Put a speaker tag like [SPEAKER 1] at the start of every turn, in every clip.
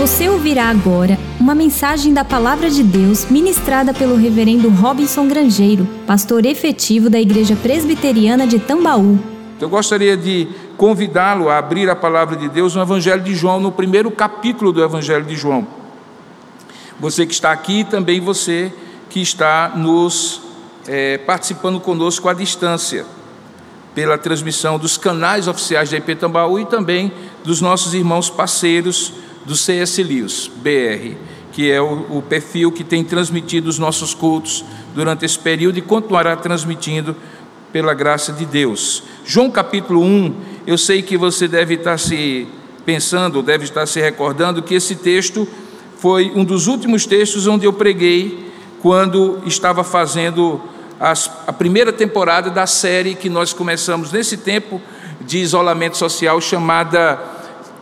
[SPEAKER 1] Você ouvirá agora uma mensagem da Palavra de Deus ministrada pelo Reverendo Robinson Grangeiro, pastor efetivo da Igreja Presbiteriana de Tambaú.
[SPEAKER 2] Eu gostaria de convidá-lo a abrir a Palavra de Deus no Evangelho de João, no primeiro capítulo do Evangelho de João. Você que está aqui e também você que está nos é, participando conosco à distância, pela transmissão dos canais oficiais da IP Tambaú e também dos nossos irmãos parceiros do CS Lios, BR, que é o, o perfil que tem transmitido os nossos cultos durante esse período e continuará transmitindo pela graça de Deus. João capítulo 1, eu sei que você deve estar se pensando, deve estar se recordando que esse texto foi um dos últimos textos onde eu preguei quando estava fazendo as, a primeira temporada da série que nós começamos nesse tempo de isolamento social chamada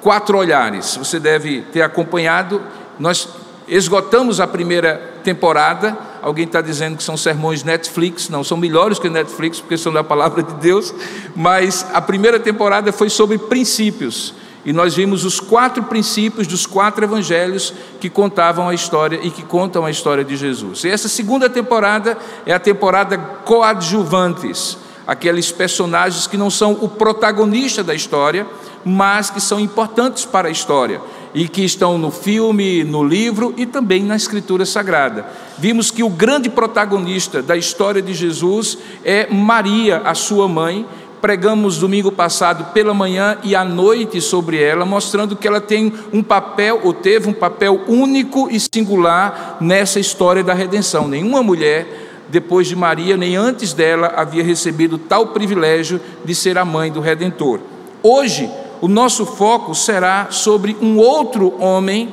[SPEAKER 2] quatro olhares. Você deve ter acompanhado. Nós esgotamos a primeira temporada. Alguém está dizendo que são sermões Netflix, não, são melhores que Netflix, porque são da palavra de Deus. Mas a primeira temporada foi sobre princípios. E nós vimos os quatro princípios dos quatro evangelhos que contavam a história e que contam a história de Jesus. E essa segunda temporada é a temporada coadjuvantes aqueles personagens que não são o protagonista da história, mas que são importantes para a história e que estão no filme, no livro e também na Escritura Sagrada. Vimos que o grande protagonista da história de Jesus é Maria, a sua mãe. Pregamos domingo passado pela manhã e à noite sobre ela, mostrando que ela tem um papel, ou teve um papel único e singular nessa história da redenção. Nenhuma mulher depois de Maria, nem antes dela havia recebido tal privilégio de ser a mãe do Redentor. Hoje, o nosso foco será sobre um outro homem,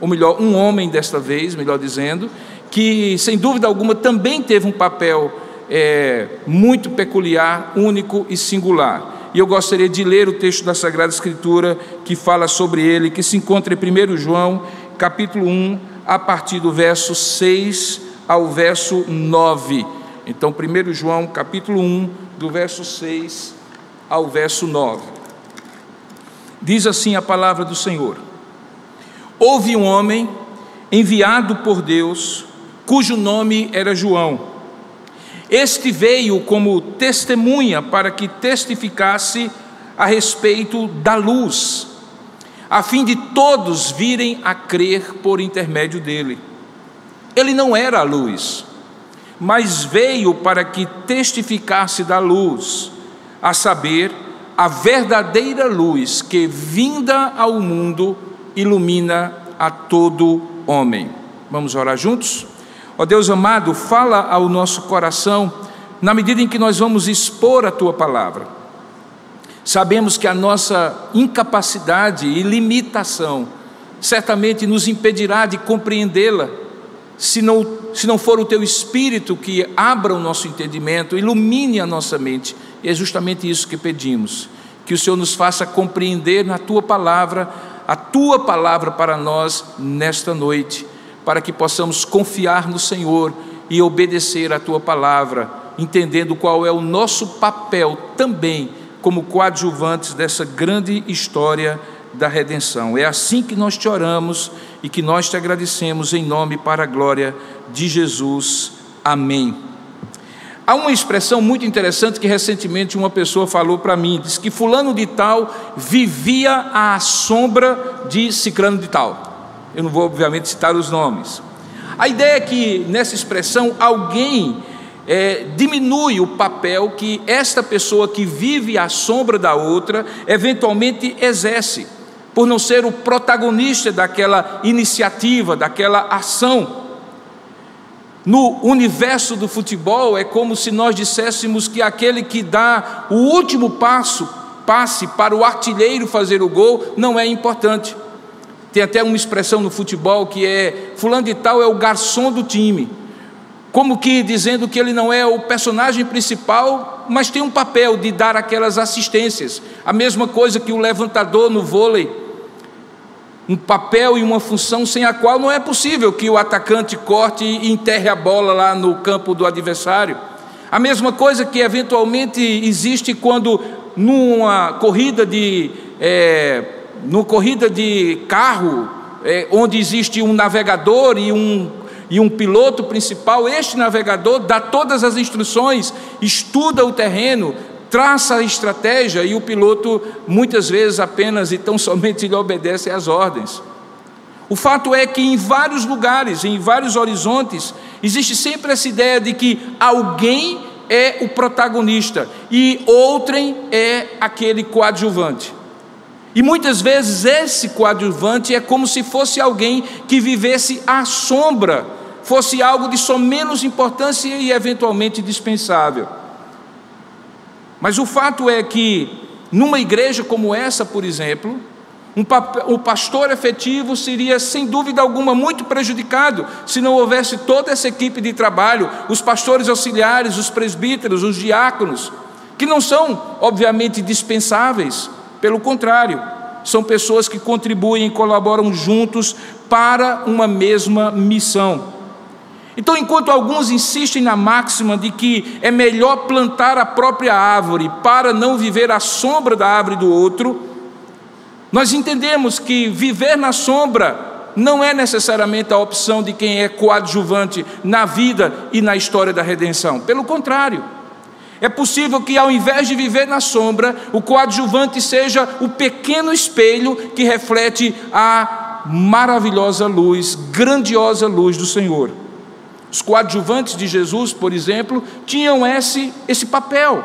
[SPEAKER 2] ou melhor, um homem desta vez, melhor dizendo, que sem dúvida alguma também teve um papel é, muito peculiar, único e singular. E eu gostaria de ler o texto da Sagrada Escritura que fala sobre ele, que se encontra em 1 João, capítulo 1, a partir do verso 6 ao verso 9. Então, 1 João, capítulo 1, do verso 6 ao verso 9. Diz assim a palavra do Senhor: Houve um homem enviado por Deus, cujo nome era João. Este veio como testemunha para que testificasse a respeito da luz, a fim de todos virem a crer por intermédio dele. Ele não era a luz, mas veio para que testificasse da luz, a saber, a verdadeira luz que, vinda ao mundo, ilumina a todo homem. Vamos orar juntos? Ó Deus amado, fala ao nosso coração na medida em que nós vamos expor a tua palavra. Sabemos que a nossa incapacidade e limitação certamente nos impedirá de compreendê-la se não, se não for o teu espírito que abra o nosso entendimento, ilumine a nossa mente. E é justamente isso que pedimos. Que o Senhor nos faça compreender na tua palavra, a tua palavra para nós nesta noite, para que possamos confiar no Senhor e obedecer a tua palavra, entendendo qual é o nosso papel também como coadjuvantes dessa grande história da redenção. É assim que nós te oramos e que nós te agradecemos em nome para a glória de Jesus. Amém. Há uma expressão muito interessante que recentemente uma pessoa falou para mim, disse que fulano de tal vivia à sombra de ciclano de tal. Eu não vou obviamente citar os nomes. A ideia é que nessa expressão alguém é, diminui o papel que esta pessoa que vive à sombra da outra eventualmente exerce por não ser o protagonista daquela iniciativa, daquela ação. No universo do futebol, é como se nós disséssemos que aquele que dá o último passo, passe para o artilheiro fazer o gol, não é importante. Tem até uma expressão no futebol que é: Fulano de Tal é o garçom do time. Como que dizendo que ele não é o personagem principal, mas tem um papel de dar aquelas assistências. A mesma coisa que o levantador no vôlei um papel e uma função sem a qual não é possível que o atacante corte e enterre a bola lá no campo do adversário. A mesma coisa que eventualmente existe quando numa corrida de é, numa corrida de carro é, onde existe um navegador e um, e um piloto principal, este navegador dá todas as instruções, estuda o terreno, traça a estratégia e o piloto muitas vezes apenas e tão somente lhe obedece às ordens. O fato é que em vários lugares, em vários horizontes, existe sempre essa ideia de que alguém é o protagonista e outrem é aquele coadjuvante. E muitas vezes esse coadjuvante é como se fosse alguém que vivesse à sombra, fosse algo de só menos importância e eventualmente dispensável. Mas o fato é que, numa igreja como essa, por exemplo, um o pastor efetivo seria, sem dúvida alguma, muito prejudicado se não houvesse toda essa equipe de trabalho, os pastores auxiliares, os presbíteros, os diáconos, que não são, obviamente, dispensáveis, pelo contrário, são pessoas que contribuem e colaboram juntos para uma mesma missão. Então, enquanto alguns insistem na máxima de que é melhor plantar a própria árvore para não viver à sombra da árvore do outro, nós entendemos que viver na sombra não é necessariamente a opção de quem é coadjuvante na vida e na história da redenção. Pelo contrário, é possível que ao invés de viver na sombra, o coadjuvante seja o pequeno espelho que reflete a maravilhosa luz, grandiosa luz do Senhor. Os coadjuvantes de Jesus, por exemplo, tinham esse, esse papel.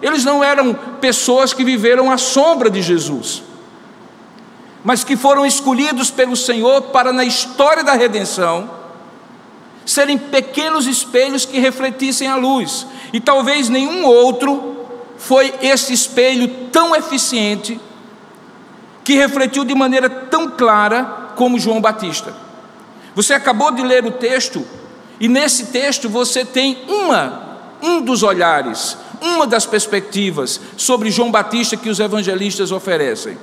[SPEAKER 2] Eles não eram pessoas que viveram à sombra de Jesus mas que foram escolhidos pelo Senhor para, na história da redenção, serem pequenos espelhos que refletissem a luz. E talvez nenhum outro foi esse espelho tão eficiente que refletiu de maneira tão clara como João Batista. Você acabou de ler o texto e nesse texto você tem uma um dos olhares, uma das perspectivas sobre João Batista que os evangelistas oferecem.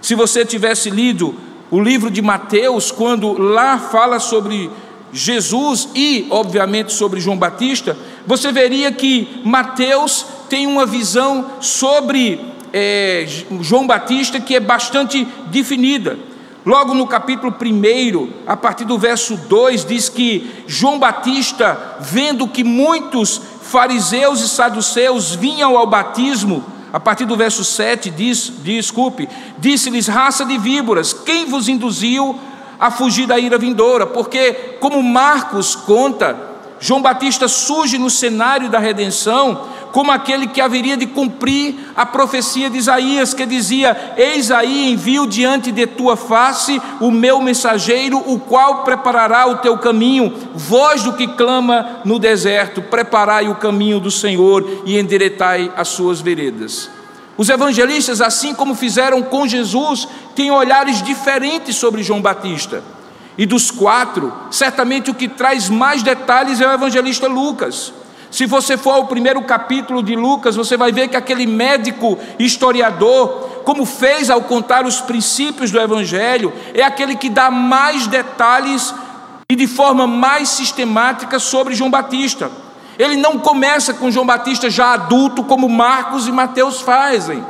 [SPEAKER 2] Se você tivesse lido o livro de Mateus, quando lá fala sobre Jesus e, obviamente, sobre João Batista, você veria que Mateus tem uma visão sobre é, João Batista que é bastante definida. Logo no capítulo 1, a partir do verso 2, diz que João Batista, vendo que muitos fariseus e saduceus vinham ao batismo, a partir do verso 7 diz, desculpe, disse-lhes raça de víboras, quem vos induziu a fugir da ira vindoura? Porque, como Marcos conta, João Batista surge no cenário da redenção como aquele que haveria de cumprir a profecia de Isaías, que dizia: Eis aí envio diante de tua face o meu mensageiro, o qual preparará o teu caminho. Voz do que clama no deserto: Preparai o caminho do Senhor e endireitai as suas veredas. Os evangelistas, assim como fizeram com Jesus, têm olhares diferentes sobre João Batista. E dos quatro, certamente o que traz mais detalhes é o evangelista Lucas. Se você for ao primeiro capítulo de Lucas, você vai ver que aquele médico historiador, como fez ao contar os princípios do Evangelho, é aquele que dá mais detalhes e de forma mais sistemática sobre João Batista. Ele não começa com João Batista já adulto, como Marcos e Mateus fazem.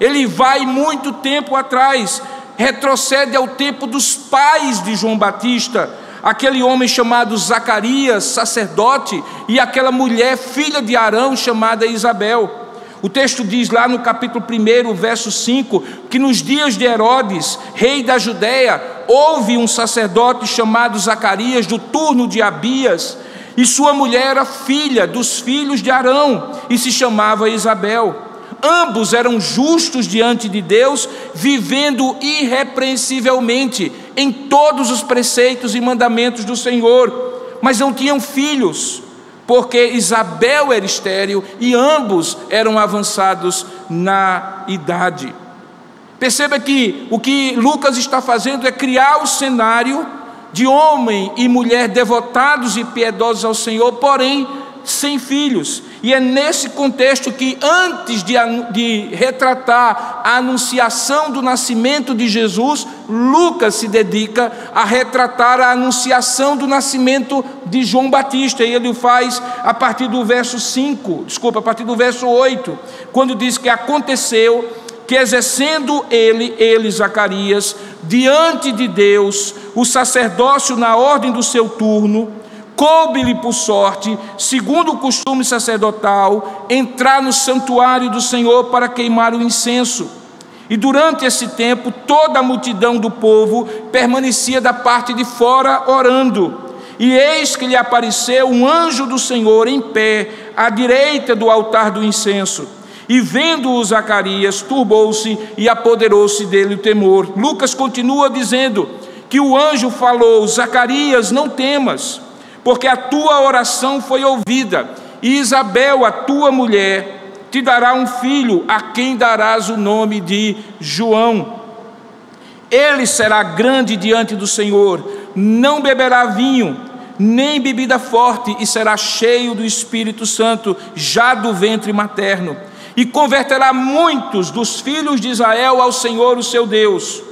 [SPEAKER 2] Ele vai muito tempo atrás, retrocede ao tempo dos pais de João Batista, aquele homem chamado Zacarias, sacerdote, e aquela mulher, filha de Arão, chamada Isabel. O texto diz lá no capítulo 1, verso 5, que nos dias de Herodes, rei da Judéia, houve um sacerdote chamado Zacarias, do turno de Abias, e sua mulher era filha dos filhos de Arão, e se chamava Isabel. Ambos eram justos diante de Deus, vivendo irrepreensivelmente em todos os preceitos e mandamentos do Senhor, mas não tinham filhos, porque Isabel era estéril e ambos eram avançados na idade. Perceba que o que Lucas está fazendo é criar o cenário de homem e mulher devotados e piedosos ao Senhor, porém sem filhos. E é nesse contexto que, antes de, de, retratar a anunciação do nascimento de Jesus, Lucas se dedica a retratar a anunciação do nascimento de João Batista. E ele o faz a partir do verso 5, desculpa, a partir do verso 8, quando diz que aconteceu que exercendo ele, ele, Zacarias, diante de Deus, o sacerdócio na ordem do seu turno, coube-lhe por sorte, segundo o costume sacerdotal, entrar no santuário do Senhor para queimar o incenso. E durante esse tempo, toda a multidão do povo permanecia da parte de fora orando. E eis que lhe apareceu um anjo do Senhor em pé, à direita do altar do incenso. E vendo-o Zacarias, turbou-se e apoderou-se dele o temor. Lucas continua dizendo que o anjo falou: Zacarias, não temas, porque a tua oração foi ouvida, e Isabel, a tua mulher, te dará um filho, a quem darás o nome de João. Ele será grande diante do Senhor, não beberá vinho, nem bebida forte, e será cheio do Espírito Santo, já do ventre materno. E converterá muitos dos filhos de Israel ao Senhor, o seu Deus,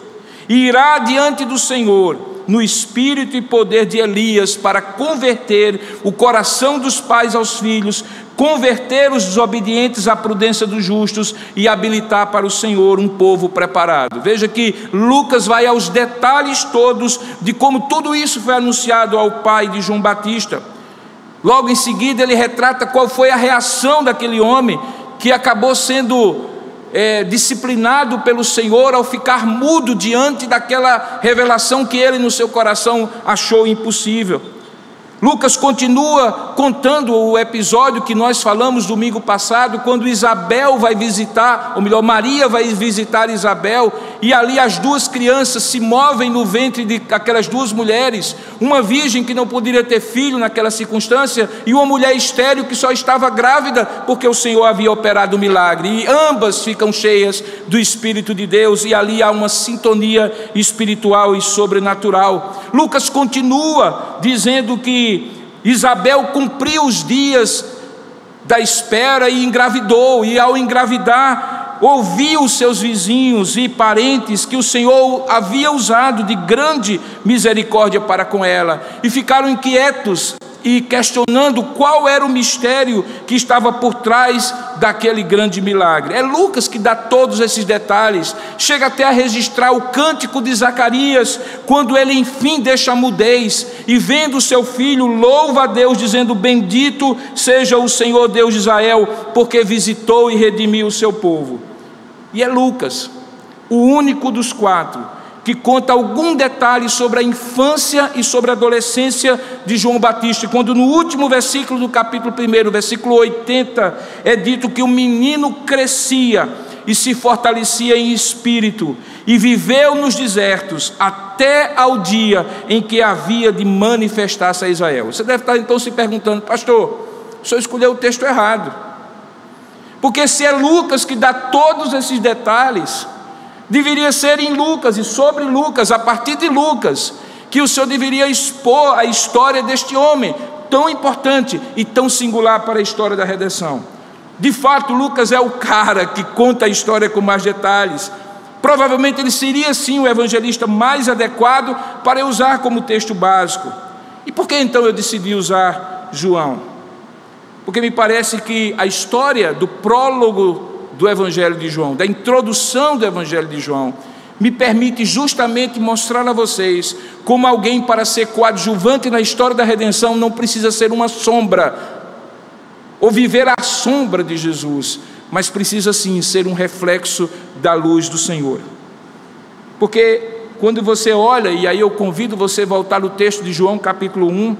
[SPEAKER 2] e irá diante do Senhor no espírito e poder de Elias para converter o coração dos pais aos filhos, converter os desobedientes à prudência dos justos e habilitar para o Senhor um povo preparado. Veja que Lucas vai aos detalhes todos de como tudo isso foi anunciado ao pai de João Batista. Logo em seguida, ele retrata qual foi a reação daquele homem que acabou sendo é, disciplinado pelo Senhor ao ficar mudo diante daquela revelação que ele no seu coração achou impossível. Lucas continua contando o episódio que nós falamos domingo passado, quando Isabel vai visitar, ou melhor, Maria vai visitar Isabel, e ali as duas crianças se movem no ventre de aquelas duas mulheres, uma virgem que não poderia ter filho naquela circunstância, e uma mulher estéril que só estava grávida porque o Senhor havia operado o milagre, e ambas ficam cheias do Espírito de Deus, e ali há uma sintonia espiritual e sobrenatural. Lucas continua dizendo que Isabel cumpriu os dias da espera e engravidou, e ao engravidar, ouviu os seus vizinhos e parentes que o Senhor havia usado de grande misericórdia para com ela, e ficaram inquietos e questionando qual era o mistério que estava por trás daquele grande milagre. É Lucas que dá todos esses detalhes, chega até a registrar o cântico de Zacarias, quando ele enfim deixa a mudez e vendo seu filho, louva a Deus, dizendo: Bendito seja o Senhor Deus de Israel, porque visitou e redimiu o seu povo. E é Lucas, o único dos quatro que conta algum detalhe sobre a infância e sobre a adolescência de João Batista, quando no último versículo do capítulo 1, versículo 80, é dito que o menino crescia e se fortalecia em espírito e viveu nos desertos até ao dia em que havia de manifestar-se a Israel. Você deve estar então se perguntando, pastor, o senhor escolheu o texto errado. Porque se é Lucas que dá todos esses detalhes, deveria ser em Lucas e sobre Lucas, a partir de Lucas, que o Senhor deveria expor a história deste homem, tão importante e tão singular para a história da redenção. De fato, Lucas é o cara que conta a história com mais detalhes. Provavelmente ele seria sim o evangelista mais adequado para usar como texto básico. E por que então eu decidi usar João? Porque me parece que a história do prólogo do Evangelho de João, da introdução do Evangelho de João, me permite justamente mostrar a vocês como alguém para ser coadjuvante na história da redenção não precisa ser uma sombra ou viver à sombra de Jesus, mas precisa sim ser um reflexo da luz do Senhor. Porque quando você olha, e aí eu convido você a voltar no texto de João capítulo 1,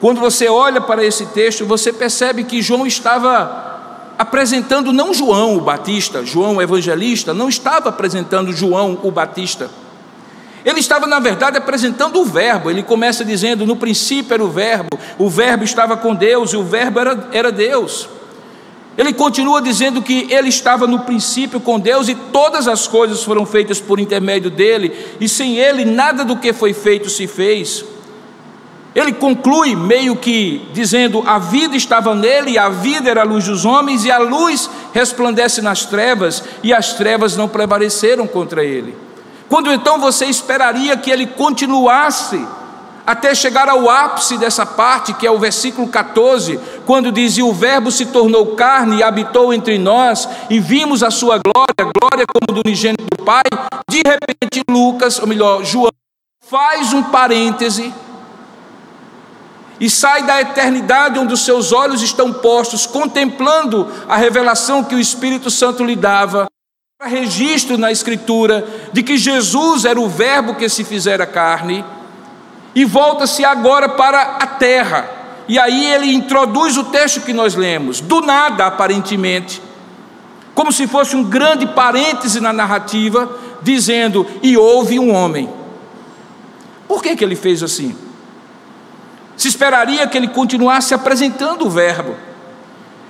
[SPEAKER 2] quando você olha para esse texto, você percebe que João estava apresentando não João o Batista, João o evangelista, não estava apresentando João o Batista. Ele estava, na verdade, apresentando o Verbo. Ele começa dizendo: no princípio era o Verbo, o Verbo estava com Deus e o Verbo era, era Deus. Ele continua dizendo que ele estava no princípio com Deus e todas as coisas foram feitas por intermédio dele, e sem ele nada do que foi feito se fez. Ele conclui meio que dizendo: a vida estava nele, a vida era a luz dos homens, e a luz resplandece nas trevas, e as trevas não prevaleceram contra ele. Quando então você esperaria que ele continuasse até chegar ao ápice dessa parte, que é o versículo 14, quando diz: E o Verbo se tornou carne e habitou entre nós, e vimos a sua glória, glória como do unigênito do Pai. De repente, Lucas, ou melhor, João, faz um parêntese e sai da eternidade onde os seus olhos estão postos, contemplando a revelação que o Espírito Santo lhe dava. Registro na Escritura de que Jesus era o Verbo que se fizera carne e volta-se agora para a terra. E aí ele introduz o texto que nós lemos, do nada aparentemente, como se fosse um grande parêntese na narrativa, dizendo: E houve um homem. Por que, que ele fez assim? Se esperaria que ele continuasse apresentando o Verbo.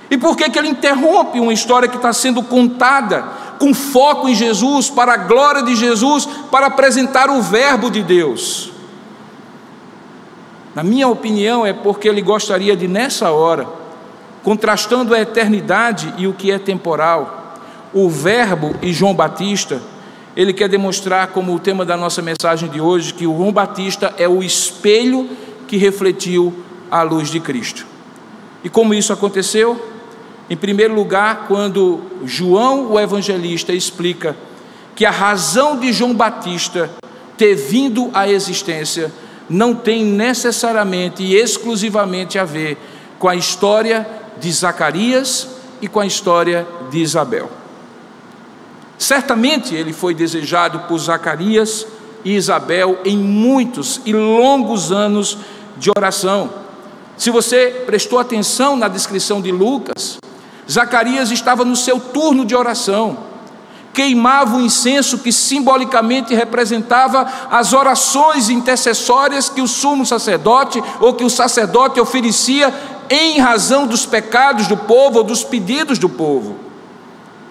[SPEAKER 2] E por que, que ele interrompe uma história que está sendo contada com foco em Jesus, para a glória de Jesus, para apresentar o Verbo de Deus? Na minha opinião, é porque ele gostaria de, nessa hora, contrastando a eternidade e o que é temporal, o Verbo e João Batista, ele quer demonstrar, como o tema da nossa mensagem de hoje, que o João Batista é o espelho que refletiu a luz de Cristo. E como isso aconteceu? Em primeiro lugar, quando João, o evangelista, explica que a razão de João Batista ter vindo à existência não tem necessariamente e exclusivamente a ver com a história de Zacarias e com a história de Isabel. Certamente ele foi desejado por Zacarias e Isabel em muitos e longos anos de oração. Se você prestou atenção na descrição de Lucas, Zacarias estava no seu turno de oração queimava o incenso que simbolicamente representava as orações intercessórias que o sumo sacerdote ou que o sacerdote oferecia em razão dos pecados do povo ou dos pedidos do povo.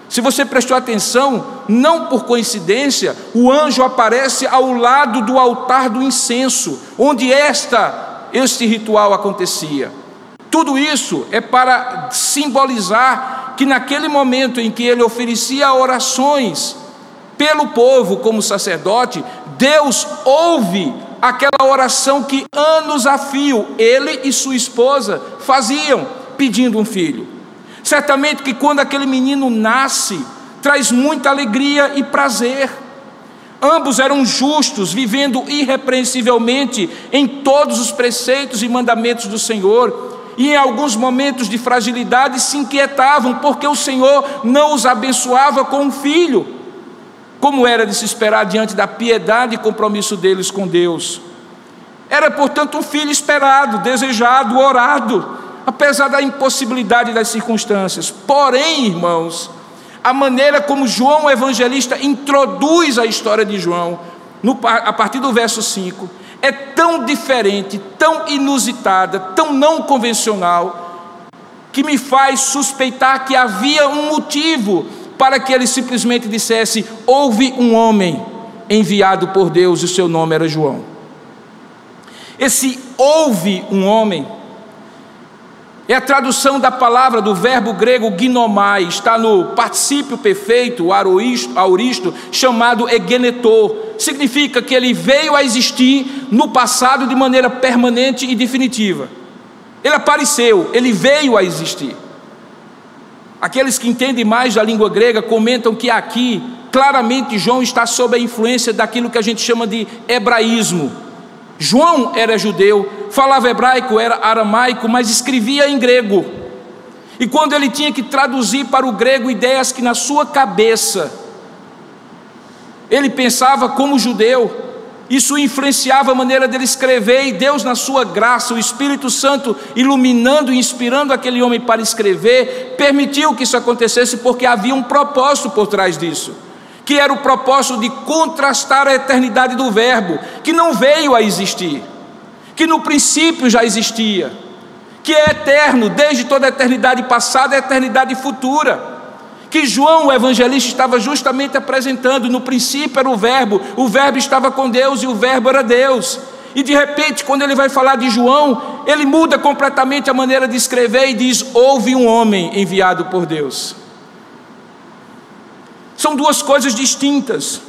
[SPEAKER 2] Se você prestou atenção, não por coincidência, o anjo aparece ao lado do altar do incenso, onde esta este ritual acontecia. Tudo isso é para simbolizar que naquele momento em que ele oferecia orações pelo povo como sacerdote, Deus ouve aquela oração que anos a fio ele e sua esposa faziam pedindo um filho. Certamente que quando aquele menino nasce, traz muita alegria e prazer. Ambos eram justos, vivendo irrepreensivelmente em todos os preceitos e mandamentos do Senhor e em alguns momentos de fragilidade se inquietavam porque o Senhor não os abençoava com um filho, como era de se esperar diante da piedade e compromisso deles com Deus. Era, portanto, um filho esperado, desejado, orado, apesar da impossibilidade das circunstâncias. Porém, irmãos, a maneira como João o evangelista introduz a história de João, no, a partir do verso 5, é tão diferente, tão inusitada, tão não convencional, que me faz suspeitar que havia um motivo para que ele simplesmente dissesse: houve um homem enviado por Deus e seu nome era João. Esse houve um homem é a tradução da palavra do verbo grego gnomai, está no particípio perfeito, auristo, auristo chamado egenetor. Significa que ele veio a existir no passado de maneira permanente e definitiva. Ele apareceu, ele veio a existir. Aqueles que entendem mais da língua grega comentam que aqui, claramente, João está sob a influência daquilo que a gente chama de hebraísmo João era judeu, falava hebraico, era aramaico, mas escrevia em grego. E quando ele tinha que traduzir para o grego ideias que na sua cabeça ele pensava como judeu, isso influenciava a maneira dele escrever, e Deus, na sua graça, o Espírito Santo iluminando e inspirando aquele homem para escrever, permitiu que isso acontecesse, porque havia um propósito por trás disso que era o propósito de contrastar a eternidade do Verbo, que não veio a existir, que no princípio já existia, que é eterno desde toda a eternidade passada e a eternidade futura. Que João, o evangelista, estava justamente apresentando: no princípio era o Verbo, o Verbo estava com Deus e o Verbo era Deus. E de repente, quando ele vai falar de João, ele muda completamente a maneira de escrever e diz: Houve um homem enviado por Deus. São duas coisas distintas.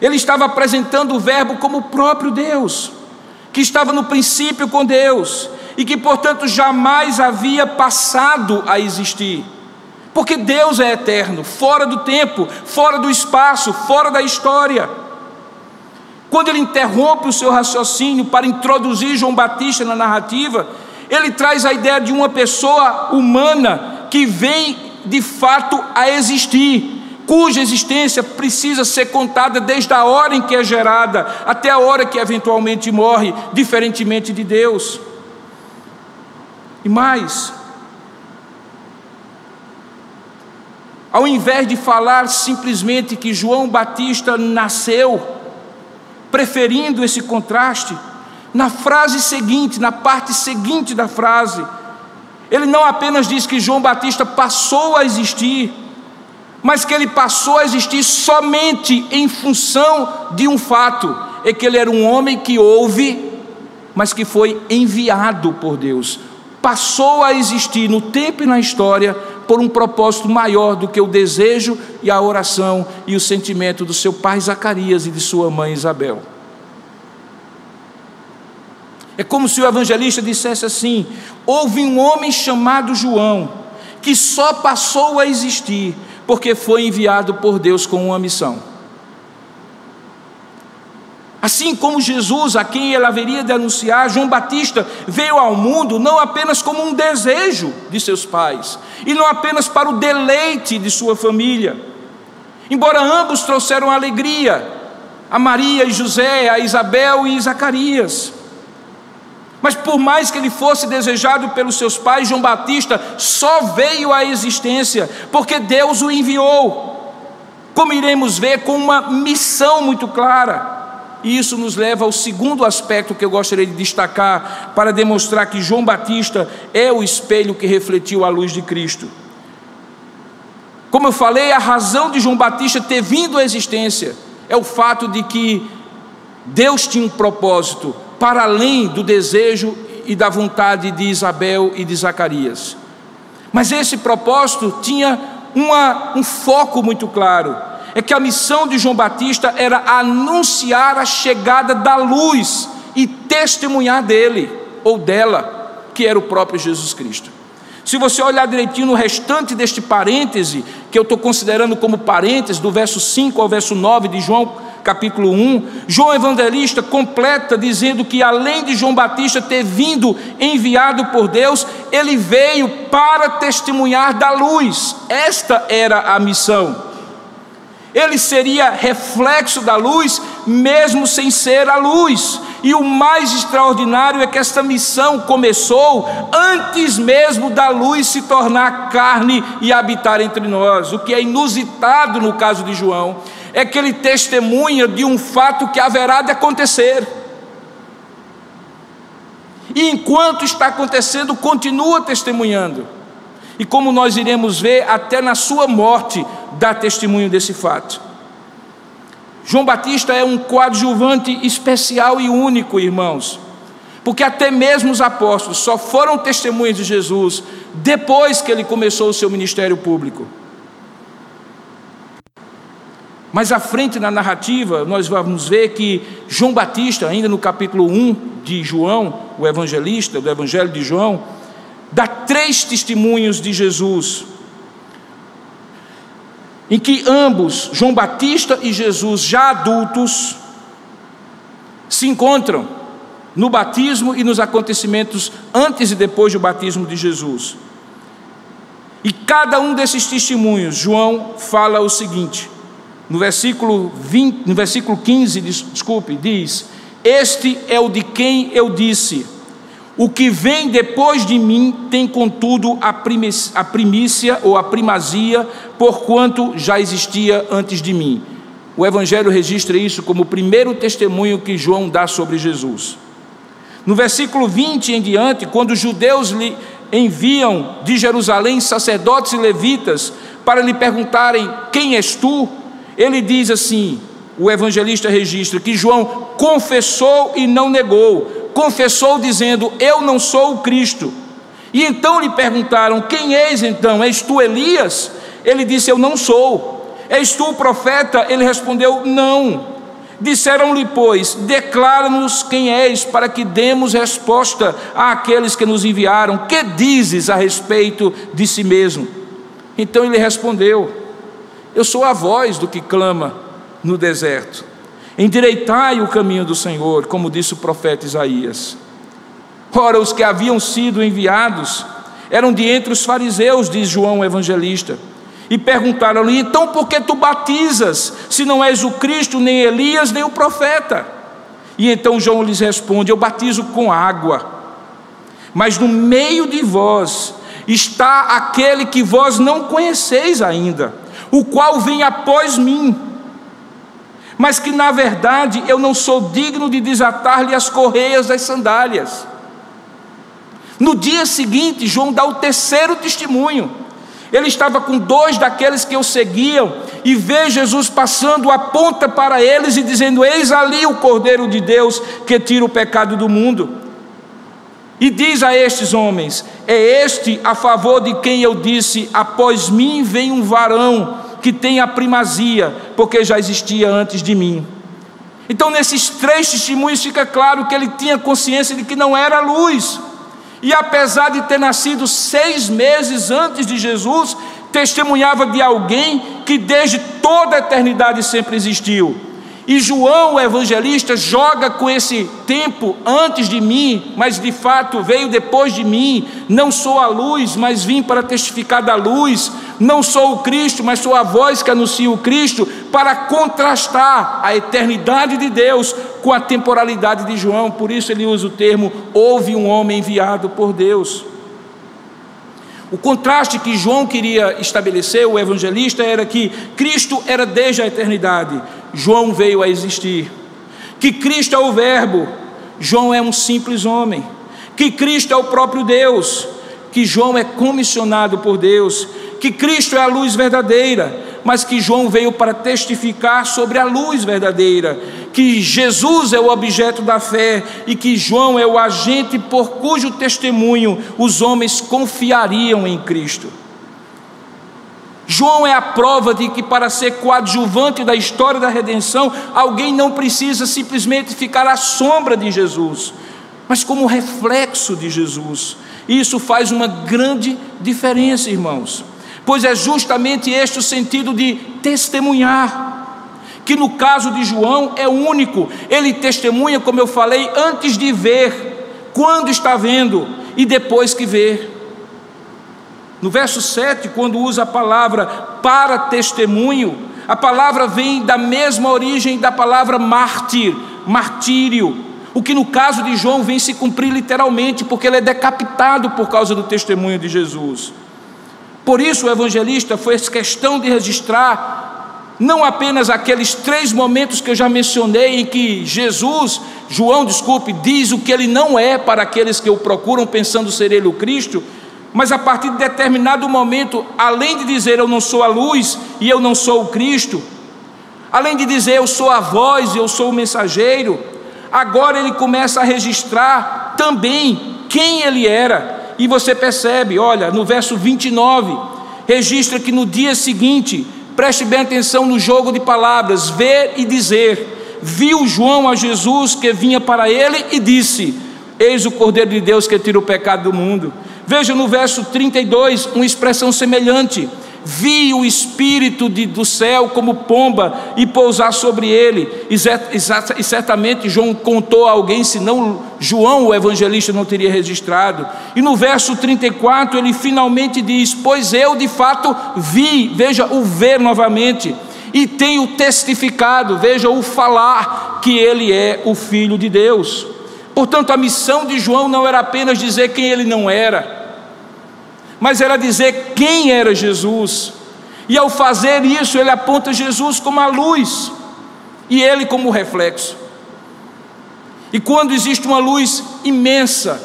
[SPEAKER 2] Ele estava apresentando o Verbo como o próprio Deus, que estava no princípio com Deus e que, portanto, jamais havia passado a existir. Porque Deus é eterno, fora do tempo, fora do espaço, fora da história. Quando ele interrompe o seu raciocínio para introduzir João Batista na narrativa, ele traz a ideia de uma pessoa humana que vem de fato a existir, cuja existência precisa ser contada desde a hora em que é gerada até a hora que eventualmente morre, diferentemente de Deus. E mais, ao invés de falar simplesmente que João Batista nasceu, preferindo esse contraste, na frase seguinte, na parte seguinte da frase, ele não apenas diz que João Batista passou a existir, mas que ele passou a existir somente em função de um fato: é que ele era um homem que ouve, mas que foi enviado por Deus. Passou a existir no tempo e na história por um propósito maior do que o desejo e a oração e o sentimento do seu pai Zacarias e de sua mãe Isabel. É como se o evangelista dissesse assim: houve um homem chamado João, que só passou a existir porque foi enviado por Deus com uma missão. Assim como Jesus, a quem ele haveria de anunciar, João Batista veio ao mundo não apenas como um desejo de seus pais, e não apenas para o deleite de sua família. Embora ambos trouxeram alegria, a Maria e José, a Isabel e Zacarias. Mas por mais que ele fosse desejado pelos seus pais, João Batista só veio à existência porque Deus o enviou. Como iremos ver, com uma missão muito clara. E isso nos leva ao segundo aspecto que eu gostaria de destacar para demonstrar que João Batista é o espelho que refletiu a luz de Cristo. Como eu falei, a razão de João Batista ter vindo à existência é o fato de que Deus tinha um propósito para além do desejo e da vontade de Isabel e de Zacarias. Mas esse propósito tinha uma, um foco muito claro é que a missão de João Batista era anunciar a chegada da luz e testemunhar dele ou dela, que era o próprio Jesus Cristo. Se você olhar direitinho no restante deste parêntese, que eu estou considerando como parêntese, do verso 5 ao verso 9 de João capítulo 1, João Evangelista completa dizendo que além de João Batista ter vindo enviado por Deus, ele veio para testemunhar da luz. Esta era a missão ele seria reflexo da luz, mesmo sem ser a luz. E o mais extraordinário é que esta missão começou antes mesmo da luz se tornar carne e habitar entre nós. O que é inusitado no caso de João é que ele testemunha de um fato que haverá de acontecer. E enquanto está acontecendo, continua testemunhando. E como nós iremos ver, até na sua morte dá testemunho desse fato. João Batista é um coadjuvante especial e único, irmãos, porque até mesmo os apóstolos só foram testemunhas de Jesus depois que ele começou o seu ministério público. Mais à frente na narrativa, nós vamos ver que João Batista, ainda no capítulo 1 de João, o evangelista, do Evangelho de João, dá três testemunhos de Jesus, em que ambos, João Batista e Jesus, já adultos, se encontram no batismo e nos acontecimentos antes e depois do batismo de Jesus. E cada um desses testemunhos, João fala o seguinte: no versículo, 20, no versículo 15, desculpe, diz: Este é o de quem eu disse o que vem depois de mim tem, contudo, a primícia, a primícia ou a primazia, porquanto já existia antes de mim. O Evangelho registra isso como o primeiro testemunho que João dá sobre Jesus. No versículo 20 em diante, quando os judeus lhe enviam de Jerusalém sacerdotes e levitas para lhe perguntarem: Quem és tu? Ele diz assim: o evangelista registra que João confessou e não negou, confessou, dizendo: Eu não sou o Cristo. E então lhe perguntaram: Quem és então? És tu Elias? Ele disse: Eu não sou. És tu o profeta? Ele respondeu: Não. Disseram-lhe, pois: Declara-nos quem és, para que demos resposta àqueles que nos enviaram. Que dizes a respeito de si mesmo? Então ele respondeu: Eu sou a voz do que clama no deserto. Endireitai o caminho do Senhor, como disse o profeta Isaías. Ora, os que haviam sido enviados eram de entre os fariseus, diz João evangelista. E perguntaram-lhe: Então por que tu batizas, se não és o Cristo, nem Elias, nem o profeta? E então João lhes responde: Eu batizo com água, mas no meio de vós está aquele que vós não conheceis ainda, o qual vem após mim, mas que na verdade eu não sou digno de desatar-lhe as correias das sandálias. No dia seguinte, João dá o terceiro testemunho. Ele estava com dois daqueles que o seguiam e vê Jesus passando, aponta para eles e dizendo: Eis ali o Cordeiro de Deus que tira o pecado do mundo. E diz a estes homens: É este a favor de quem eu disse: Após mim vem um varão que tem a primazia, porque já existia antes de mim. Então, nesses três testemunhos, fica claro que ele tinha consciência de que não era luz e apesar de ter nascido seis meses antes de Jesus, testemunhava de alguém que desde toda a eternidade sempre existiu. E João, o evangelista, joga com esse tempo antes de mim, mas de fato veio depois de mim. Não sou a luz, mas vim para testificar da luz. Não sou o Cristo, mas sou a voz que anuncia o Cristo, para contrastar a eternidade de Deus com a temporalidade de João. Por isso ele usa o termo: houve um homem enviado por Deus. O contraste que João queria estabelecer, o evangelista, era que Cristo era desde a eternidade, João veio a existir. Que Cristo é o Verbo, João é um simples homem. Que Cristo é o próprio Deus, que João é comissionado por Deus. Que Cristo é a luz verdadeira, mas que João veio para testificar sobre a luz verdadeira, que Jesus é o objeto da fé e que João é o agente por cujo testemunho os homens confiariam em Cristo. João é a prova de que para ser coadjuvante da história da redenção, alguém não precisa simplesmente ficar à sombra de Jesus, mas como reflexo de Jesus. Isso faz uma grande diferença, irmãos pois é justamente este o sentido de testemunhar. Que no caso de João é único, ele testemunha, como eu falei, antes de ver, quando está vendo e depois que vê. No verso 7, quando usa a palavra para testemunho, a palavra vem da mesma origem da palavra mártir, martírio, o que no caso de João vem se cumprir literalmente, porque ele é decapitado por causa do testemunho de Jesus. Por isso o evangelista fez questão de registrar não apenas aqueles três momentos que eu já mencionei em que Jesus, João, desculpe, diz o que ele não é para aqueles que o procuram pensando ser ele o Cristo, mas a partir de determinado momento, além de dizer eu não sou a luz e eu não sou o Cristo, além de dizer eu sou a voz e eu sou o mensageiro, agora ele começa a registrar também quem ele era e você percebe, olha, no verso 29, registra que no dia seguinte, preste bem atenção no jogo de palavras, ver e dizer. Viu João a Jesus que vinha para ele e disse: Eis o Cordeiro de Deus que tira o pecado do mundo. Veja no verso 32 uma expressão semelhante vi o Espírito de, do céu como pomba e pousar sobre ele. E, e certamente João contou a alguém, senão João, o evangelista, não teria registrado. E no verso 34 ele finalmente diz: Pois eu de fato vi, veja o ver novamente, e tenho testificado, veja o falar, que ele é o Filho de Deus. Portanto, a missão de João não era apenas dizer quem ele não era mas era dizer quem era Jesus. E ao fazer isso, ele aponta Jesus como a luz e ele como o reflexo. E quando existe uma luz imensa,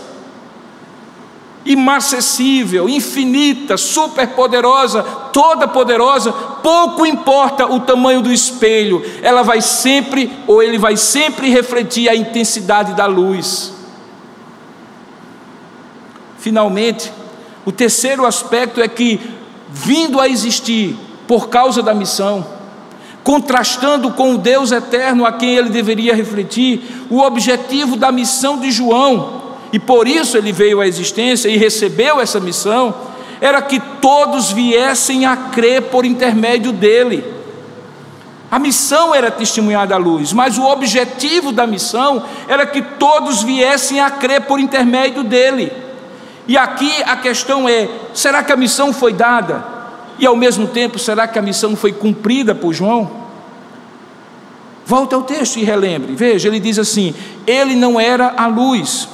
[SPEAKER 2] inacessível, infinita, superpoderosa, toda poderosa, pouco importa o tamanho do espelho, ela vai sempre ou ele vai sempre refletir a intensidade da luz. Finalmente, o terceiro aspecto é que, vindo a existir por causa da missão, contrastando com o Deus eterno a quem ele deveria refletir, o objetivo da missão de João, e por isso ele veio à existência e recebeu essa missão, era que todos viessem a crer por intermédio dele. A missão era testemunhar da luz, mas o objetivo da missão era que todos viessem a crer por intermédio dele. E aqui a questão é: será que a missão foi dada? E ao mesmo tempo, será que a missão foi cumprida por João? Volte ao texto e relembre. Veja, ele diz assim: ele não era a luz,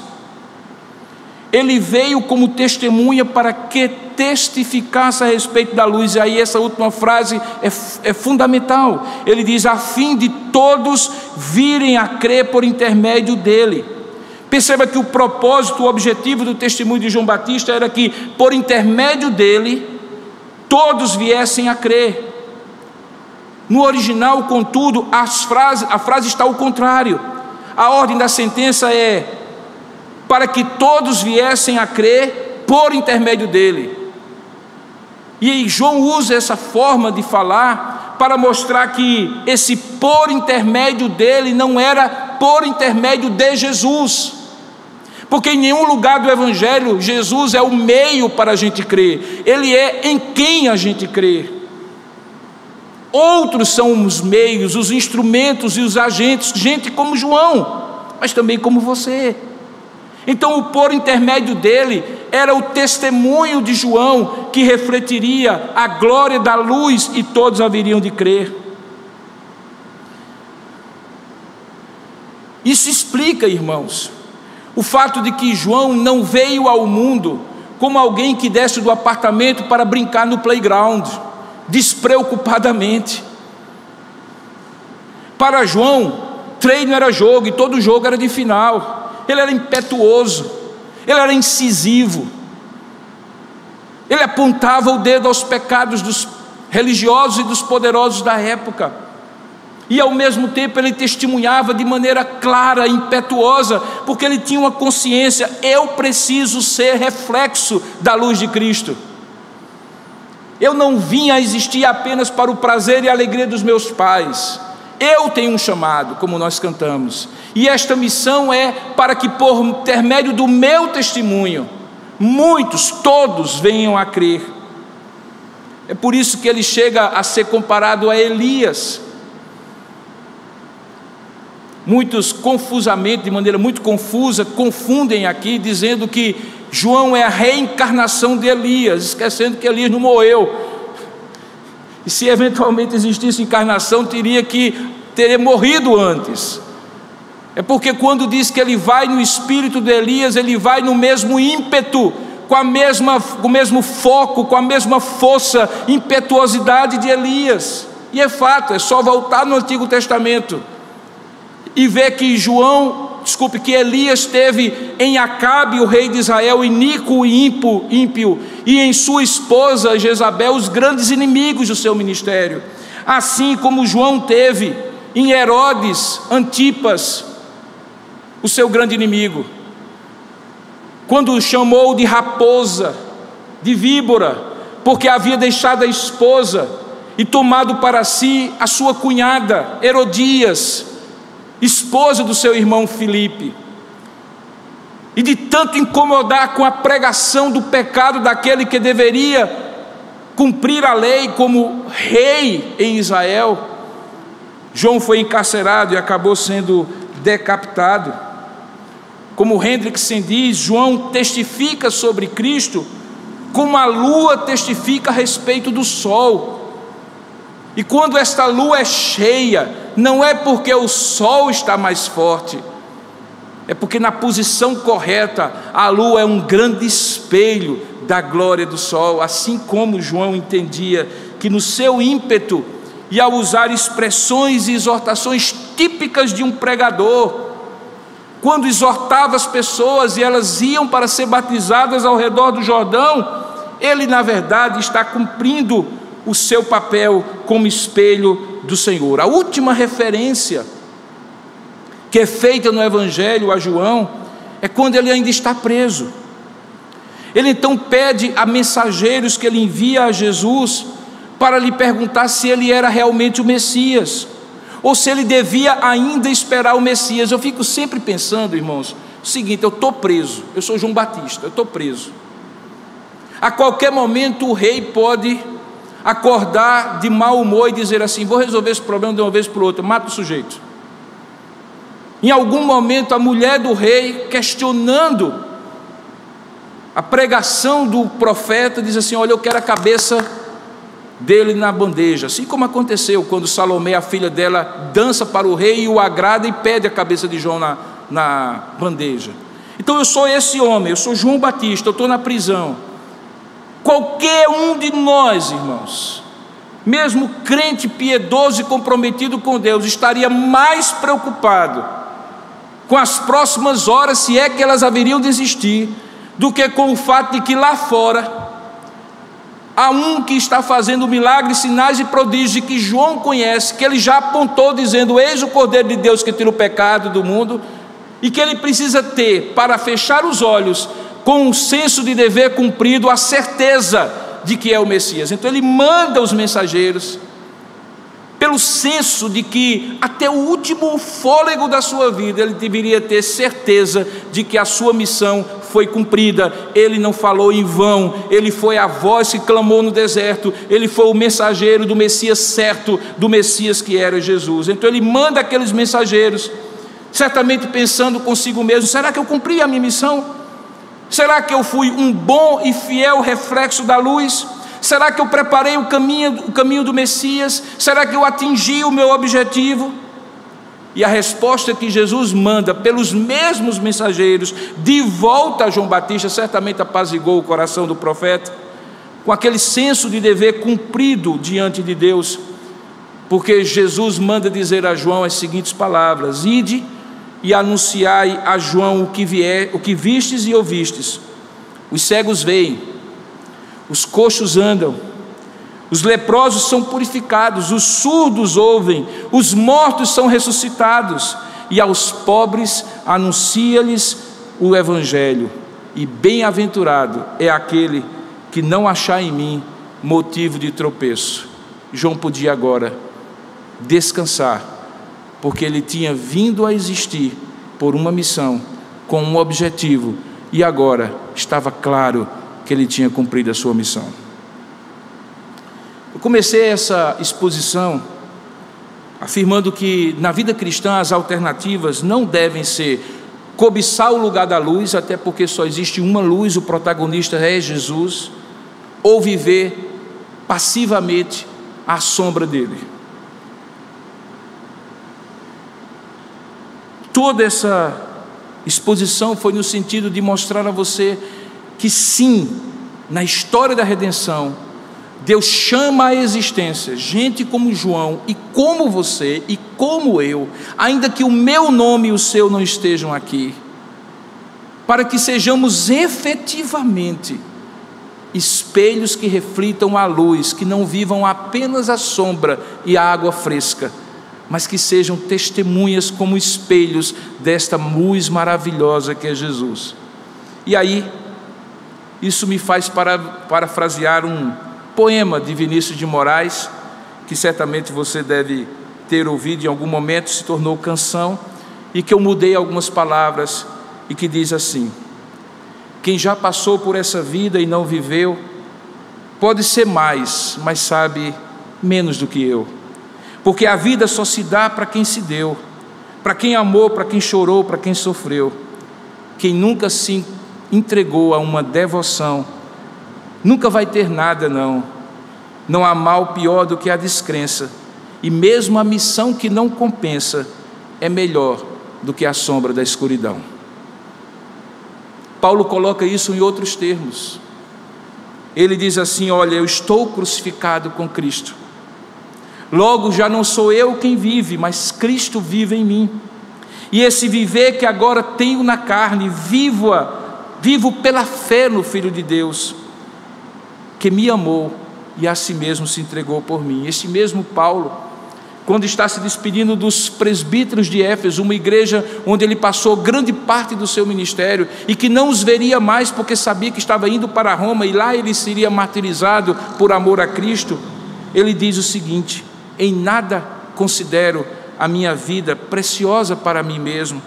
[SPEAKER 2] ele veio como testemunha para que testificasse a respeito da luz. E aí, essa última frase é, é fundamental. Ele diz: a fim de todos virem a crer por intermédio dele. Perceba que o propósito, o objetivo do testemunho de João Batista era que, por intermédio dele, todos viessem a crer. No original, contudo, frases, a frase está ao contrário. A ordem da sentença é: para que todos viessem a crer por intermédio dele. E João usa essa forma de falar para mostrar que esse por intermédio dele não era por intermédio de Jesus. Porque em nenhum lugar do Evangelho Jesus é o meio para a gente crer, ele é em quem a gente crê. Outros são os meios, os instrumentos e os agentes, gente como João, mas também como você. Então, o por intermédio dele era o testemunho de João que refletiria a glória da luz e todos haveriam de crer. Isso explica, irmãos, o fato de que João não veio ao mundo como alguém que desce do apartamento para brincar no playground, despreocupadamente. Para João, treino era jogo e todo jogo era de final. Ele era impetuoso, ele era incisivo, ele apontava o dedo aos pecados dos religiosos e dos poderosos da época, e ao mesmo tempo ele testemunhava de maneira clara, impetuosa, porque ele tinha uma consciência: eu preciso ser reflexo da luz de Cristo. Eu não vim a existir apenas para o prazer e alegria dos meus pais. Eu tenho um chamado, como nós cantamos, e esta missão é para que, por intermédio do meu testemunho, muitos, todos venham a crer. É por isso que ele chega a ser comparado a Elias. Muitos confusamente, de maneira muito confusa, confundem aqui, dizendo que João é a reencarnação de Elias, esquecendo que Elias não morreu. E se eventualmente existisse encarnação, teria que ter morrido antes. É porque quando diz que ele vai no espírito de Elias, ele vai no mesmo ímpeto, com a mesma, com o mesmo foco, com a mesma força, impetuosidade de Elias. E é fato, é só voltar no Antigo Testamento e ver que João desculpe, que Elias teve em Acabe, o rei de Israel, iníquo e ímpio, ímpio, e em sua esposa Jezabel, os grandes inimigos do seu ministério. Assim como João teve em Herodes, Antipas, o seu grande inimigo. Quando o chamou de raposa, de víbora, porque havia deixado a esposa e tomado para si a sua cunhada, Herodias, esposa do seu irmão Filipe, e de tanto incomodar com a pregação do pecado daquele que deveria cumprir a lei como rei em Israel, João foi encarcerado e acabou sendo decapitado. Como Hendrickson diz, João testifica sobre Cristo como a lua testifica a respeito do sol. E quando esta lua é cheia, não é porque o sol está mais forte, é porque na posição correta a lua é um grande espelho da glória do sol, assim como João entendia que no seu ímpeto e ao usar expressões e exortações típicas de um pregador, quando exortava as pessoas e elas iam para ser batizadas ao redor do Jordão, ele na verdade está cumprindo o seu papel como espelho do Senhor. A última referência que é feita no Evangelho a João é quando ele ainda está preso. Ele então pede a mensageiros que ele envia a Jesus para lhe perguntar se ele era realmente o Messias, ou se ele devia ainda esperar o Messias. Eu fico sempre pensando, irmãos, o seguinte: eu estou preso, eu sou João Batista, eu estou preso. A qualquer momento o rei pode acordar de mau humor e dizer assim: vou resolver esse problema de uma vez para outra, mata o sujeito. Em algum momento, a mulher do rei, questionando a pregação do profeta, diz assim: Olha, eu quero a cabeça dele na bandeja. Assim como aconteceu quando Salomé, a filha dela, dança para o rei e o agrada e pede a cabeça de João na, na bandeja. Então eu sou esse homem, eu sou João Batista, eu estou na prisão. Qualquer um de nós, irmãos, mesmo crente piedoso e comprometido com Deus, estaria mais preocupado com as próximas horas, se é que elas haveriam de existir, do que com o fato de que lá fora há um que está fazendo milagres, sinais e prodígios que João conhece, que ele já apontou dizendo: Eis o Cordeiro de Deus que tira o pecado do mundo, e que ele precisa ter para fechar os olhos com um senso de dever cumprido, a certeza de que é o Messias. Então ele manda os mensageiros, pelo senso de que até o último fôlego da sua vida ele deveria ter certeza de que a sua missão foi cumprida. Ele não falou em vão, ele foi a voz que clamou no deserto, ele foi o mensageiro do Messias certo, do Messias que era Jesus. Então ele manda aqueles mensageiros, certamente pensando consigo mesmo: será que eu cumpri a minha missão? Será que eu fui um bom e fiel reflexo da luz? Será que eu preparei o caminho, o caminho do Messias? Será que eu atingi o meu objetivo? E a resposta que Jesus manda pelos mesmos mensageiros de volta a João Batista certamente apazigou o coração do profeta, com aquele senso de dever cumprido diante de Deus, porque Jesus manda dizer a João as seguintes palavras: Ide e anunciai a João o que vier, o que vistes e ouvistes. Os cegos veem, os coxos andam, os leprosos são purificados, os surdos ouvem, os mortos são ressuscitados, e aos pobres anuncia-lhes o evangelho. E bem-aventurado é aquele que não achar em mim motivo de tropeço. João podia agora descansar porque ele tinha vindo a existir por uma missão, com um objetivo, e agora estava claro que ele tinha cumprido a sua missão. Eu comecei essa exposição afirmando que na vida cristã as alternativas não devem ser cobiçar o lugar da luz, até porque só existe uma luz, o protagonista é Jesus, ou viver passivamente à sombra dele. Toda essa exposição foi no sentido de mostrar a você que sim, na história da redenção, Deus chama à existência gente como João e como você e como eu, ainda que o meu nome e o seu não estejam aqui, para que sejamos efetivamente espelhos que reflitam a luz, que não vivam apenas a sombra e a água fresca mas que sejam testemunhas como espelhos desta luz maravilhosa que é Jesus. E aí, isso me faz para, parafrasear um poema de Vinícius de Moraes, que certamente você deve ter ouvido em algum momento, se tornou canção, e que eu mudei algumas palavras, e que diz assim: Quem já passou por essa vida e não viveu, pode ser mais, mas sabe menos do que eu porque a vida só se dá para quem se deu, para quem amou, para quem chorou, para quem sofreu. Quem nunca se entregou a uma devoção, nunca vai ter nada, não. Não há mal pior do que a descrença, e mesmo a missão que não compensa é melhor do que a sombra da escuridão. Paulo coloca isso em outros termos. Ele diz assim: Olha, eu estou crucificado com Cristo Logo já não sou eu quem vive, mas Cristo vive em mim. E esse viver que agora tenho na carne, vivo, vivo pela fé no Filho de Deus, que me amou e a si mesmo se entregou por mim. Este mesmo Paulo, quando está se despedindo dos presbíteros de Éfeso, uma igreja onde ele passou grande parte do seu ministério e que não os veria mais porque sabia que estava indo para Roma e lá ele seria martirizado por amor a Cristo. ele diz o seguinte: Em nada considero a minha vida preciosa para mim mesmo,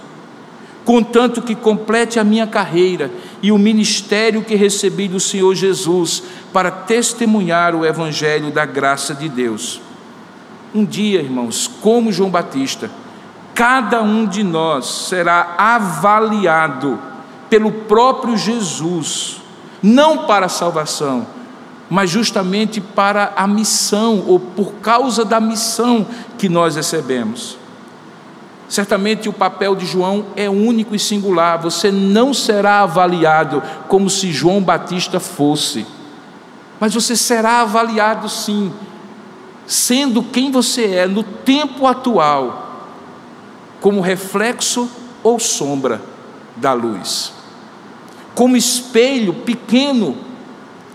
[SPEAKER 2] contanto que complete a minha carreira e o ministério que recebi do Senhor Jesus para testemunhar o Evangelho da graça de Deus. Um dia, irmãos, como João Batista, cada um de nós será avaliado pelo próprio Jesus, não para a salvação, mas justamente para a missão, ou por causa da missão que nós recebemos. Certamente o papel de João é único e singular, você não será avaliado como se João Batista fosse, mas você será avaliado sim, sendo quem você é no tempo atual, como reflexo ou sombra da luz, como espelho pequeno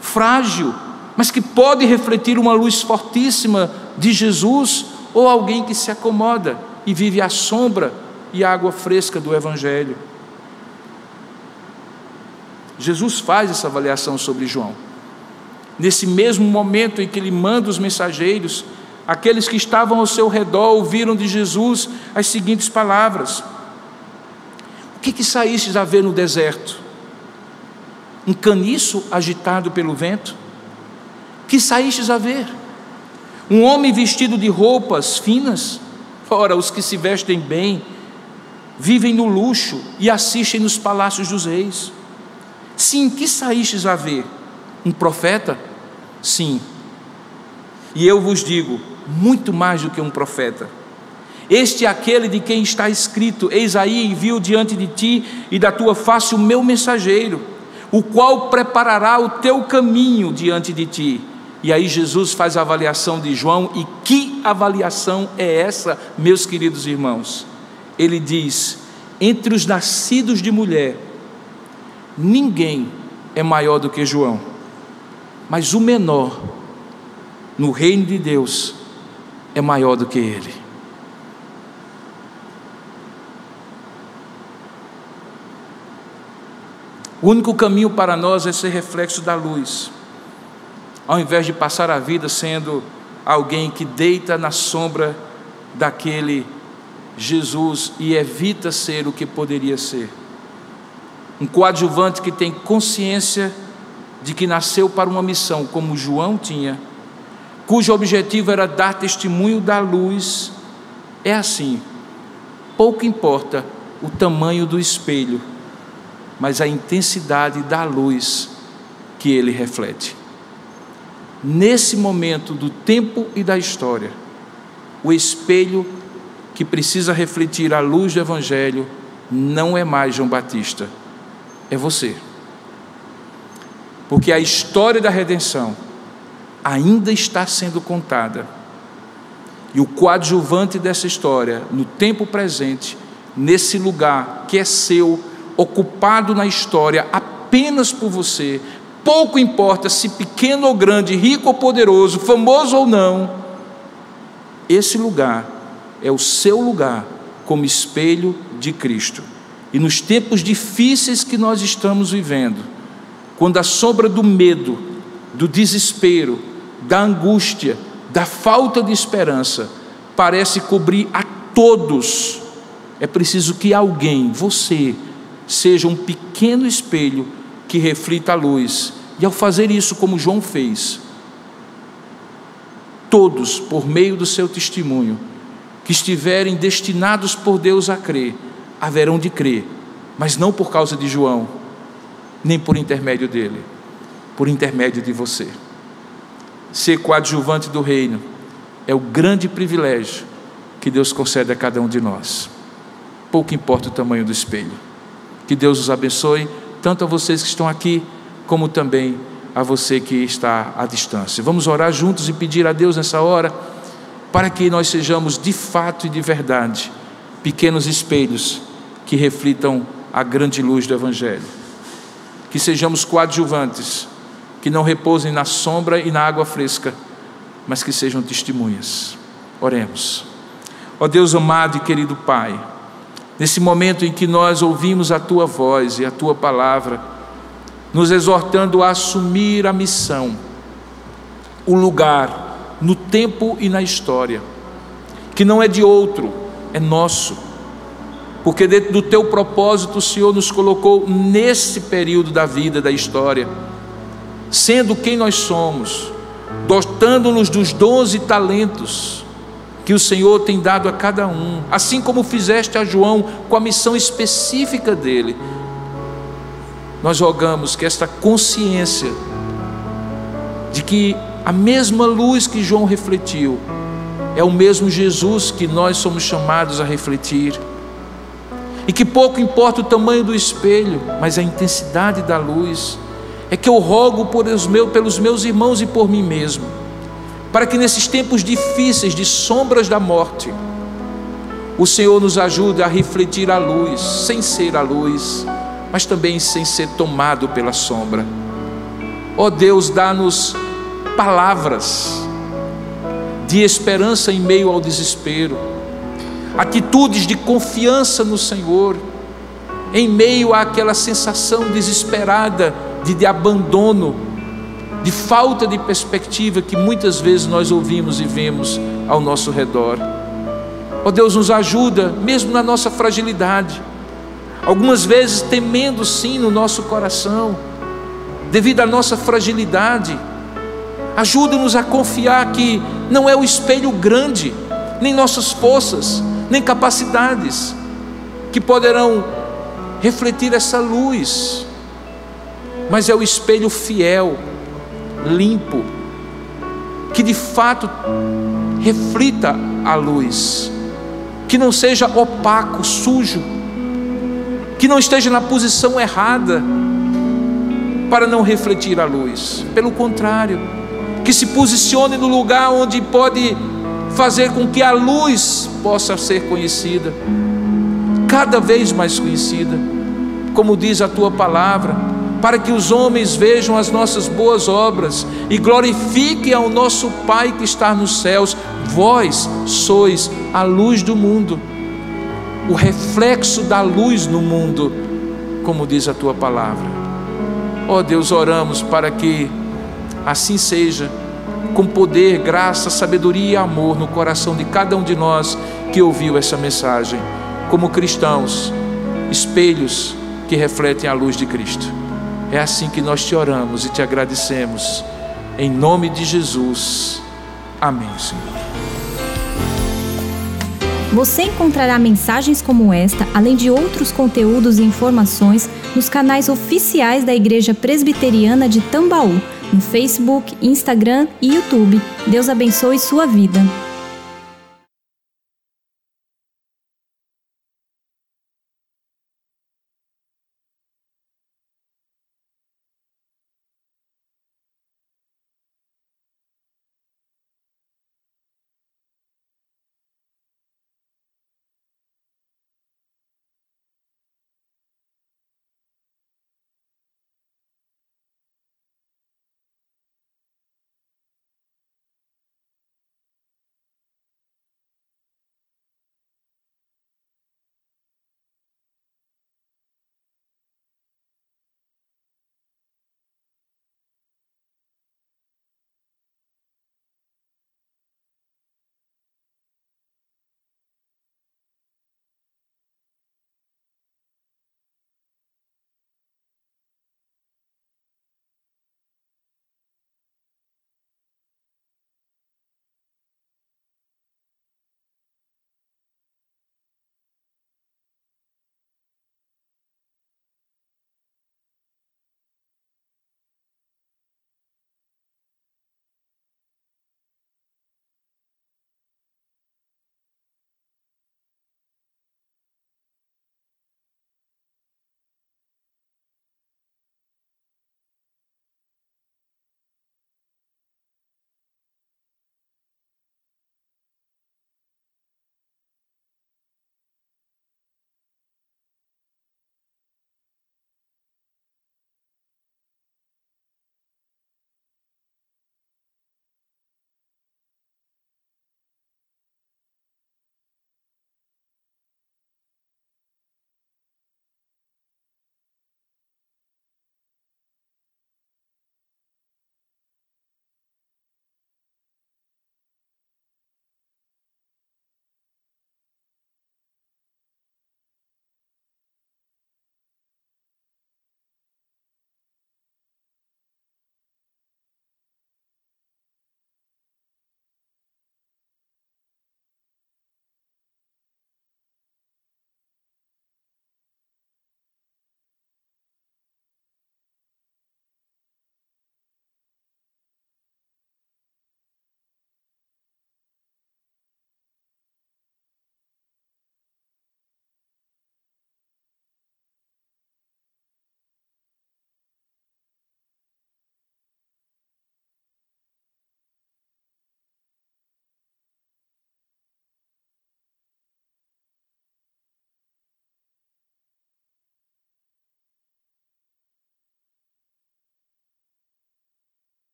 [SPEAKER 2] frágil, mas que pode refletir uma luz fortíssima de Jesus, ou alguém que se acomoda e vive à sombra e à água fresca do Evangelho. Jesus faz essa avaliação sobre João. Nesse mesmo momento em que ele manda os mensageiros, aqueles que estavam ao seu redor ouviram de Jesus as seguintes palavras: O que, que saístes a ver no deserto? Um caniço agitado pelo vento? Que saístes a ver? Um homem vestido de roupas finas? Ora, os que se vestem bem vivem no luxo e assistem nos palácios dos reis. Sim, que saístes a ver? Um profeta? Sim. E eu vos digo, muito mais do que um profeta. Este é aquele de quem está escrito: Eis aí envio diante de ti e da tua face o meu mensageiro o qual preparará o teu caminho diante de ti. E aí Jesus faz a avaliação de João, e que avaliação é essa, meus queridos irmãos? Ele diz: entre os nascidos de mulher, ninguém é maior do que João, mas o menor no reino de Deus é maior do que ele. O único caminho para nós é ser reflexo da luz, ao invés de passar a vida sendo alguém que deita na sombra daquele Jesus e evita ser o que poderia ser. Um coadjuvante que tem consciência de que nasceu para uma missão, como João tinha, cujo objetivo era dar testemunho da luz, é assim. Pouco importa o tamanho do espelho mas a intensidade da luz que ele reflete. Nesse momento do tempo e da história, o espelho que precisa refletir a luz do Evangelho não é mais João Batista, é você. Porque a história da redenção ainda está sendo contada. E o coadjuvante dessa história, no tempo presente, nesse lugar que é seu, ocupado na história apenas por você, pouco importa se pequeno ou grande, rico ou poderoso, famoso ou não, esse lugar é o seu lugar como espelho de Cristo. E nos tempos difíceis que nós estamos vivendo, quando a sombra do medo, do desespero, da angústia, da falta de esperança parece cobrir a todos, é preciso que alguém, você, seja um pequeno espelho que reflita a luz. E ao fazer isso, como João fez, todos, por meio do seu testemunho, que estiverem destinados por Deus a crer, haverão de crer, mas não por causa de João, nem por intermédio dele, por intermédio de você. Ser coadjuvante do reino é o grande privilégio que Deus concede a cada um de nós. Pouco importa o tamanho do espelho. Que Deus os abençoe, tanto a vocês que estão aqui, como também a você que está à distância. Vamos orar juntos e pedir a Deus nessa hora, para que nós sejamos de fato e de verdade pequenos espelhos que reflitam a grande luz do Evangelho. Que sejamos coadjuvantes, que não repousem na sombra e na água fresca, mas que sejam testemunhas. Oremos. Ó Deus amado e querido Pai, nesse momento em que nós ouvimos a tua voz e a tua palavra, nos exortando a assumir a missão, o lugar no tempo e na história, que não é de outro, é nosso. Porque dentro do teu propósito o Senhor nos colocou nesse período da vida, da história, sendo quem nós somos, dotando-nos dos dons e talentos que o Senhor tem dado a cada um, assim como fizeste a João com a missão específica dele. Nós rogamos que esta consciência de que a mesma luz que João refletiu é o mesmo Jesus que nós somos chamados a refletir. E que pouco importa o tamanho do espelho, mas a intensidade da luz. É que eu rogo por meus, pelos meus irmãos e por mim mesmo, para que nesses tempos difíceis de sombras da morte, o Senhor nos ajude a refletir a luz, sem ser a luz, mas também sem ser tomado pela sombra. Ó oh Deus, dá-nos palavras de esperança em meio ao desespero, atitudes de confiança no Senhor, em meio àquela sensação desesperada de, de abandono, de falta de perspectiva que muitas vezes nós ouvimos e vemos ao nosso redor. Ó oh Deus, nos ajuda, mesmo na nossa fragilidade, algumas vezes temendo sim no nosso coração, devido à nossa fragilidade, Ajuda-nos a confiar que não é o espelho grande, nem nossas forças, nem capacidades, que poderão refletir essa luz, mas é o espelho fiel, limpo, que de fato reflita a luz, que não seja opaco, sujo, que não esteja na posição errada para não refletir a luz, pelo contrário, que se posicione no lugar onde pode fazer com que a luz possa ser conhecida, cada vez mais conhecida, como diz a tua palavra, para que os homens vejam as nossas boas obras e glorifiquem ao nosso Pai que está nos céus. Vós sois a luz do mundo, o reflexo da luz no mundo, como diz a tua palavra. Ó oh Deus, oramos para que Assim seja, com poder, graça, sabedoria e amor no coração de cada um de nós que ouviu essa mensagem, como cristãos, espelhos que refletem a luz de Cristo. É assim que nós te oramos e te agradecemos. Em nome de Jesus. Amém, Senhor.
[SPEAKER 1] Você encontrará mensagens como esta, além de outros conteúdos e informações, nos canais oficiais da Igreja Presbiteriana de Tambaú no Facebook, Instagram e YouTube. Deus abençoe sua vida.